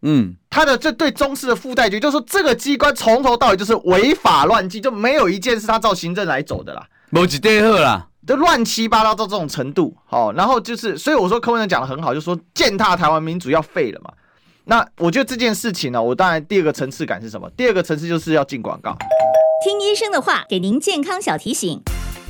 嗯，他的这对中视的附带局就是说这个机关从头到尾就是违法乱纪，就没有一件是他照行政来走的啦，没几对好啦。都乱七八糟到这种程度，好，然后就是，所以我说柯文哲讲的很好，就说践踏台湾民主要废了嘛。那我觉得这件事情呢，我当然第二个层次感是什么？第二个层次就是要进广告，听医生的话，给您健康小提醒。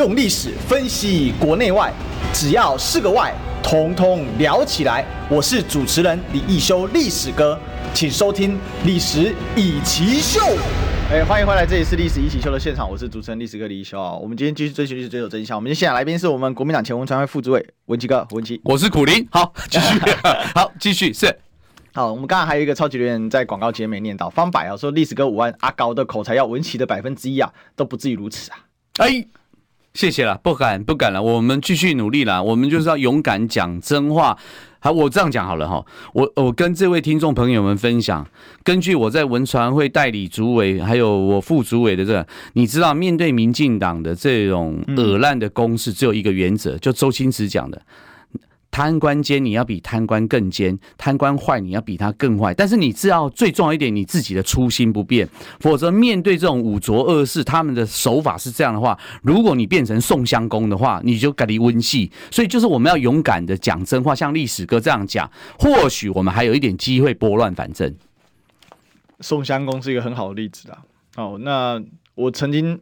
用历史分析国内外，只要是个“外”，统统聊起来。我是主持人李易修，历史哥，请收听《历史易起秀》。哎，欢迎回来，这里是《历史一起秀》的现场，我是主持人历史哥李易修。我们今天继续追寻历史，追求真相。我们今天现场来宾是我们国民党前文传会副主委文琦哥，文琦，我是苦苓。好，继续，好，继续是。好，我们刚刚还有一个超级留言在广告间没念到，方百啊说历史哥五万阿高的口才要文琦的百分之一啊，都不至于如此啊。哎。谢谢了，不敢不敢了，我们继续努力了，我们就是要勇敢讲真话。好，我这样讲好了哈，我我跟这位听众朋友们分享，根据我在文传会代理主委，还有我副主委的这个，你知道，面对民进党的这种恶烂的攻势，只有一个原则，就周星驰讲的。贪官奸，你要比贪官更奸；贪官坏，你要比他更坏。但是你知道最重要一点，你自己的初心不变，否则面对这种五浊恶世，他们的手法是这样的话，如果你变成宋襄公的话，你就给你温戏。所以就是我们要勇敢的讲真话，像历史哥这样讲，或许我们还有一点机会拨乱反正。宋襄公是一个很好的例子啊。哦，那我曾经。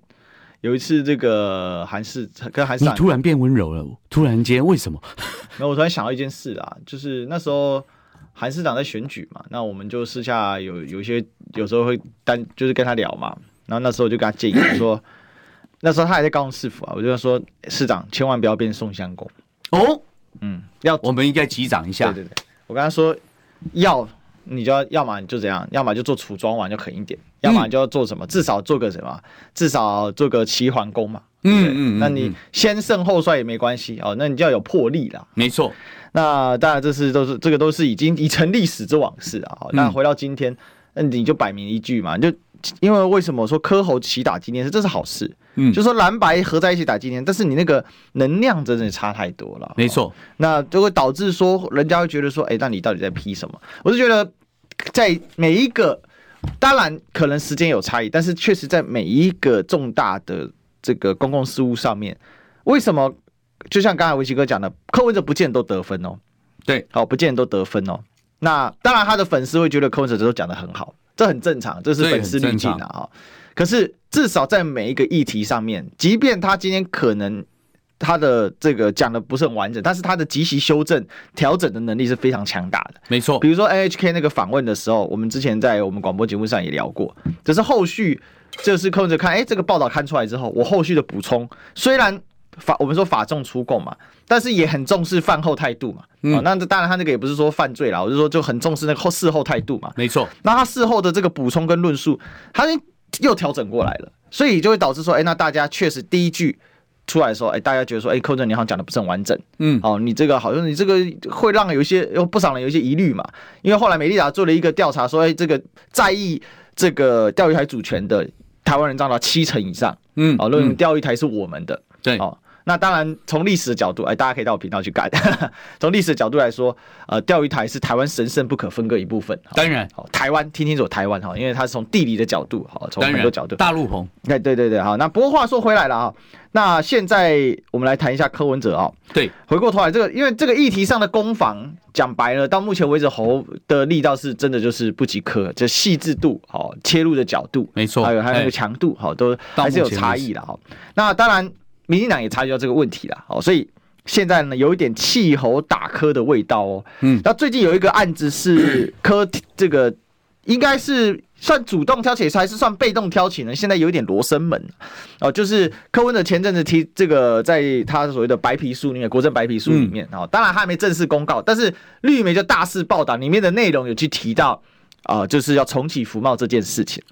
有一次，这个韩市跟韩市长，你突然变温柔了，突然间为什么？那我突然想到一件事啊，就是那时候韩市长在选举嘛，那我们就私下有有一些有时候会单就是跟他聊嘛，然后那时候我就跟他建议说，那时候他还在高雄市府啊，我就说市长千万不要变宋襄公哦，嗯，要我们应该击掌一下。对对对，我跟他说要。你就要要么你就这样，要么就做楚庄王就狠一点，要么你就要做什么，至少做个什么，至少做个齐桓公嘛。嗯嗯，那你先胜后帅也没关系哦，那你就要有魄力啦。没错，那当然这是都是这个都是已经已成历史之往事啊。那回到今天，那你就摆明一句嘛，就因为为什么我说柯侯齐打今天是，这是好事。嗯，就说蓝白合在一起打今天，但是你那个能量真的差太多了。没错，那就会导致说人家会觉得说，哎，那你到底在批什么？我是觉得。在每一个，当然可能时间有差异，但是确实在每一个重大的这个公共事务上面，为什么就像刚才维基哥讲的，柯文哲不见得都得分哦？对，好，不见得都得分哦。那当然，他的粉丝会觉得柯文哲都讲的很好，这很正常，这是粉丝滤镜啊。可是至少在每一个议题上面，即便他今天可能。他的这个讲的不是很完整，但是他的即时修正、调整的能力是非常强大的。没错，比如说 NHK 那个访问的时候，我们之前在我们广播节目上也聊过。只是后续就是看着看，哎，这个报道看出来之后，我后续的补充，虽然法我们说法重出共嘛，但是也很重视饭后态度嘛。嗯、哦，那当然他那个也不是说犯罪啦，我是说就很重视那个后事后态度嘛。没错，那他事后的这个补充跟论述，他又调整过来了，所以就会导致说，哎，那大家确实第一句。出来说，哎，大家觉得说，哎，柯文哲你好像讲的不是很完整，嗯，哦，你这个好像你这个会让有一些有不少人有一些疑虑嘛，因为后来美丽达做了一个调查，说，哎，这个在意这个钓鱼台主权的台湾人占到七成以上，嗯，哦，认为钓鱼台是我们的，嗯、对，哦。那当然，从历史的角度，哎，大家可以到我频道去看。从历史的角度来说，呃，钓鱼台是台湾神圣不可分割一部分。当然，好，台湾听清楚，台湾哈，因为它是从地理的角度，好，从很多角度。大陆棚。哎，对对对，好。那不过话说回来了啊，那现在我们来谈一下柯文哲啊。对，回过头来，这个因为这个议题上的攻防，讲白了，到目前为止侯的力道是真的就是不及柯，这细致度好，切入的角度，没错，还有还有那个强度，好，都还是有差异的哈。那当然。民进党也察觉到这个问题了，哦，所以现在呢，有一点气候打磕的味道哦。嗯，那最近有一个案子是 柯这个，应该是算主动挑起，还是算被动挑起呢？现在有一点罗生门哦，就是柯文哲前阵子提这个，在他所谓的白皮书里面，国政白皮书里面哦，当然他还没正式公告，但是绿媒就大肆报道里面的内容有去提到。啊、呃，就是要重启服贸这件事情，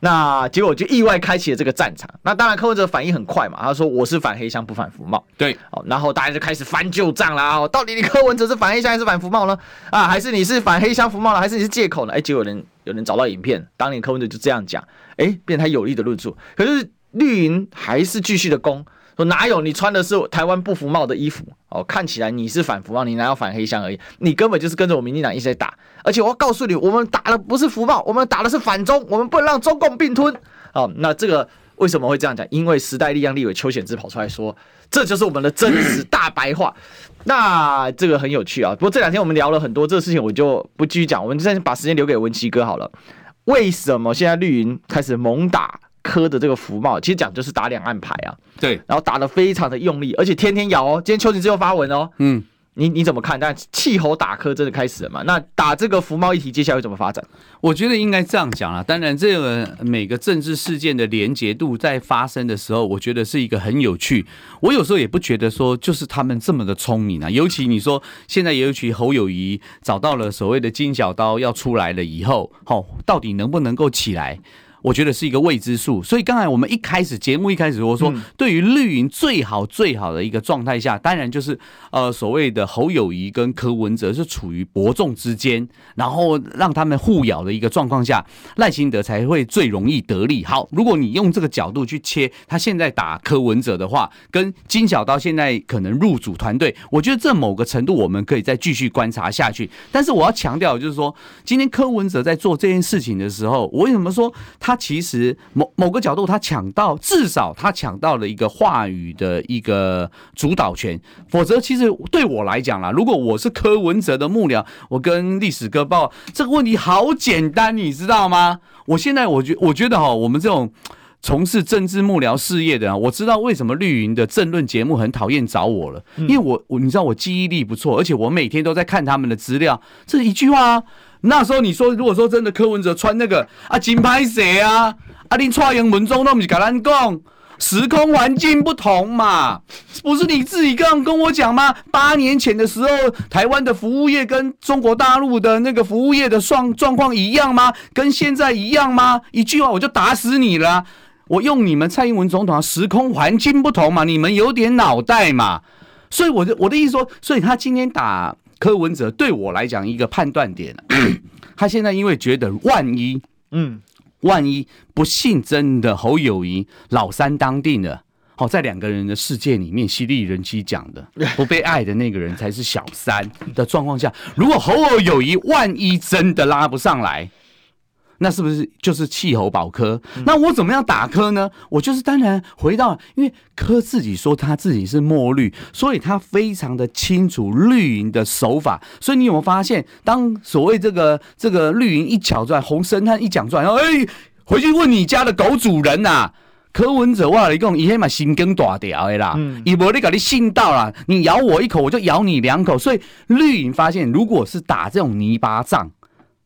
那结果就意外开启了这个战场。那当然，柯文哲反应很快嘛，他说我是反黑箱不反服贸。对，哦，然后大家就开始翻旧账啦。哦，到底你柯文哲是反黑箱还是反服贸呢？啊，还是你是反黑箱服贸了，还是你是借口呢？哎，结果有人有人找到影片，当年柯文哲就这样讲，哎，变成他有力的论述。可是绿营还是继续的攻。说哪有你穿的是台湾不服贸的衣服哦？看起来你是反服贸，你哪有反黑箱而已？你根本就是跟着我民进党一起在打。而且我要告诉你，我们打的不是服贸，我们打的是反中，我们不能让中共并吞。哦，那这个为什么会这样讲？因为时代力量立委邱显智跑出来说，这就是我们的真实大白话。那这个很有趣啊。不过这两天我们聊了很多这个事情，我就不继续讲。我们先把时间留给文琦哥好了。为什么现在绿营开始猛打？柯的这个福帽，其实讲就是打两岸牌啊，对，然后打的非常的用力，而且天天咬哦。今天邱吉又发文哦，嗯，你你怎么看？但气候打科真的开始了嘛？那打这个福帽议题，接下来会怎么发展？我觉得应该这样讲啦。当然，这个每个政治事件的连结度在发生的时候，我觉得是一个很有趣。我有时候也不觉得说就是他们这么的聪明啊。尤其你说现在尤其侯友谊找到了所谓的金小刀要出来了以后，齁，到底能不能够起来？我觉得是一个未知数，所以刚才我们一开始节目一开始我说，对于绿营最好最好的一个状态下，当然就是呃所谓的侯友谊跟柯文哲是处于伯仲之间，然后让他们互咬的一个状况下，赖清德才会最容易得利。好，如果你用这个角度去切，他现在打柯文哲的话，跟金小刀现在可能入主团队，我觉得这某个程度我们可以再继续观察下去。但是我要强调就是说，今天柯文哲在做这件事情的时候，我为什么说他？其实某某个角度，他抢到至少他抢到了一个话语的一个主导权。否则，其实对我来讲啦，如果我是柯文哲的幕僚，我跟历史哥报这个问题好简单，你知道吗？我现在我觉我觉得哈，我们这种从事政治幕僚事业的，我知道为什么绿营的政论节目很讨厌找我了，因为我我你知道我记忆力不错，而且我每天都在看他们的资料，这一句话啊。那时候你说，如果说真的柯文哲穿那个啊金牌鞋啊，啊你蔡英文总统不是跟咱讲时空环境不同嘛，不是你自己刚跟我讲吗？八年前的时候，台湾的服务业跟中国大陆的那个服务业的状状况一样吗？跟现在一样吗？一句话我就打死你了。我用你们蔡英文总统啊，时空环境不同嘛，你们有点脑袋嘛。所以我的我的意思说，所以他今天打柯文哲，对我来讲一个判断点，他现在因为觉得万一，嗯。万一不幸真的侯友谊老三当定了，好，在两个人的世界里面，犀利人妻讲的不被爱的那个人才是小三的状况下，如果侯友谊万一真的拉不上来。那是不是就是气候保科？那我怎么样打科呢？我就是当然回到，因为科自己说他自己是墨绿，所以他非常的清楚绿营的手法。所以你有没有发现，当所谓这个这个绿营一讲出来，洪申翰一讲出来，然后哎，回去问你家的狗主人呐、啊，柯文哲话你讲，伊黑嘛心更大条的啦，伊无你搞你信到啦，你咬我一口，我就咬你两口。所以绿营发现，如果是打这种泥巴仗。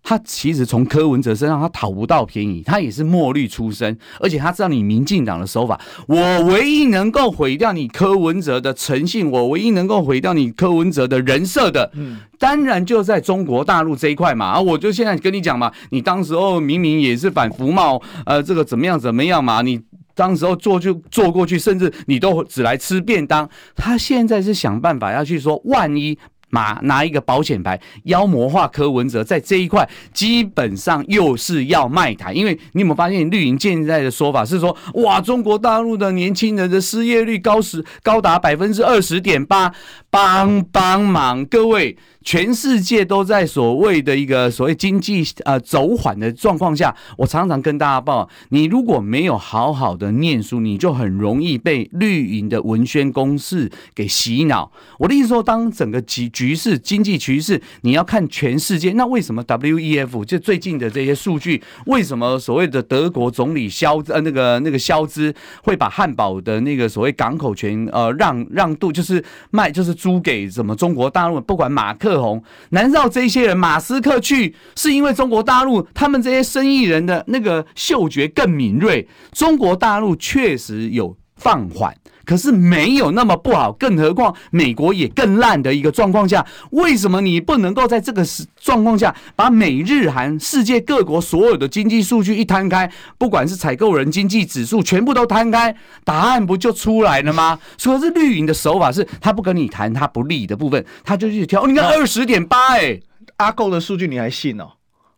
他其实从柯文哲身上他讨不到便宜，他也是墨绿出身，而且他知道你民进党的手法。我唯一能够毁掉你柯文哲的诚信，我唯一能够毁掉你柯文哲的人设的，嗯，当然就在中国大陆这一块嘛。啊，我就现在跟你讲嘛，你当时候明明也是反服贸，呃，这个怎么样怎么样嘛？你当时候做就做过去，甚至你都只来吃便当。他现在是想办法要去说，万一。马拿一个保险牌妖魔化柯文哲，在这一块基本上又是要卖台，因为你有没有发现绿营现在的说法是说，哇，中国大陆的年轻人的失业率高十高达百分之二十点八，帮帮忙，各位。全世界都在所谓的一个所谓经济呃走缓的状况下，我常常跟大家报，你如果没有好好的念书，你就很容易被绿营的文宣攻势给洗脑。我的意思说，当整个局局势经济局势，你要看全世界，那为什么 WEF 就最近的这些数据，为什么所谓的德国总理肖呃那个那个肖兹会把汉堡的那个所谓港口权呃让让渡，就是卖就是租给什么中国大陆，不管马克。特红？难道这些人马斯克去是因为中国大陆他们这些生意人的那个嗅觉更敏锐？中国大陆确实有放缓，可是没有那么不好。更何况美国也更烂的一个状况下，为什么你不能够在这个状况下把美日韩世界各国所有的经济数据一摊开，不管是采购人经济指数全部都摊开，答案不就出来了吗？所以是绿营的手法是，他不跟你谈他不利的部分，他就去挑。你看二十点八，哎，阿购的数据你还信哦？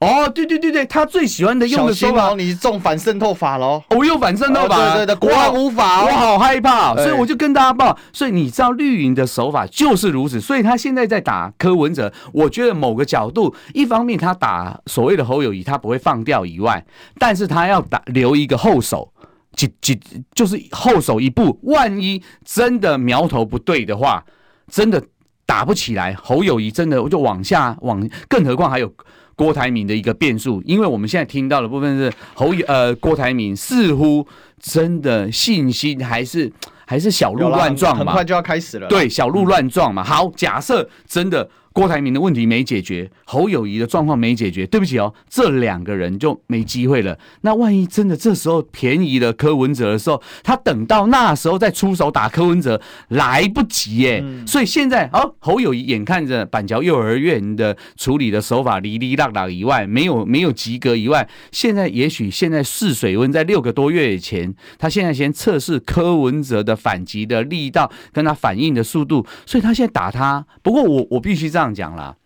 哦，对对对对，他最喜欢的用的手法，你中反渗透法喽？我用反渗透法，对对对，国安无法，我好害怕，所以我就跟大家报。所以你知道绿营的手法就是如此，所以他现在在打柯文哲，我觉得某个角度，一方面他打所谓的侯友谊，他不会放掉以外，但是他要打留一个后手，几几就是后手一步，万一真的苗头不对的话，真的打不起来，侯友谊真的就往下往，更何况还有。郭台铭的一个变数，因为我们现在听到的部分是侯呃郭台铭似乎真的信心还是还是小鹿乱撞嘛，很快就要开始了。对，小鹿乱撞嘛。好，假设真的。郭台铭的问题没解决，侯友谊的状况没解决，对不起哦，这两个人就没机会了。那万一真的这时候便宜了柯文哲的时候，他等到那时候再出手打柯文哲来不及耶。嗯、所以现在哦，侯友谊眼看着板桥幼儿园的处理的手法哩哩啦啦以外，没有没有及格以外，现在也许现在试水温，在六个多月以前，他现在先测试柯文哲的反击的力道跟他反应的速度，所以他现在打他。不过我我必须这样。这样讲啦，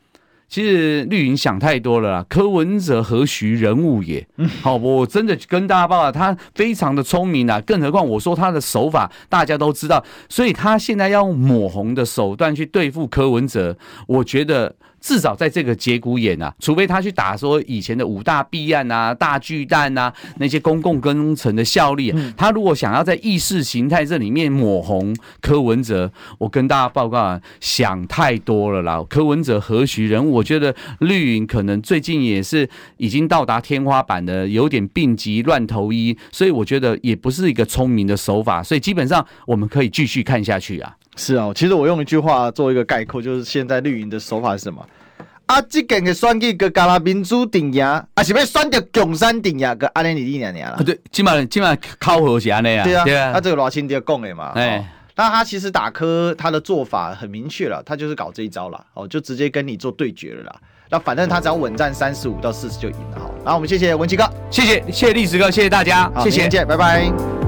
其实绿营想太多了啦。柯文哲何许人物也？好，我真的跟大家报告，他非常的聪明啊。更何况我说他的手法大家都知道，所以他现在要用抹红的手段去对付柯文哲，我觉得。至少在这个节骨眼啊，除非他去打说以前的五大弊案啊、大巨蛋啊那些公共工程的效力，他如果想要在意识形态这里面抹红柯文哲，我跟大家报告啊，想太多了啦。柯文哲何许人物？我觉得绿营可能最近也是已经到达天花板的，有点病急乱投医，所以我觉得也不是一个聪明的手法。所以基本上我们可以继续看下去啊。是啊，其实我用一句话做一个概括，就是现在绿营的手法是什么？啊，这件嘅选举个加拉民主顶赢，啊是要选择共产顶赢个安尼你你娘娘啦。对，即码即码靠和是安尼啊。对啊，对啊，他这个罗清德讲的嘛。哎、哦，那他其实打科他的做法很明确了，他就是搞这一招了，哦，就直接跟你做对决了啦。那反正他只要稳战三十五到四十就赢了。好，然后我们谢谢文琪哥，谢谢谢谢历史哥，谢谢大家，谢谢再，见，拜拜。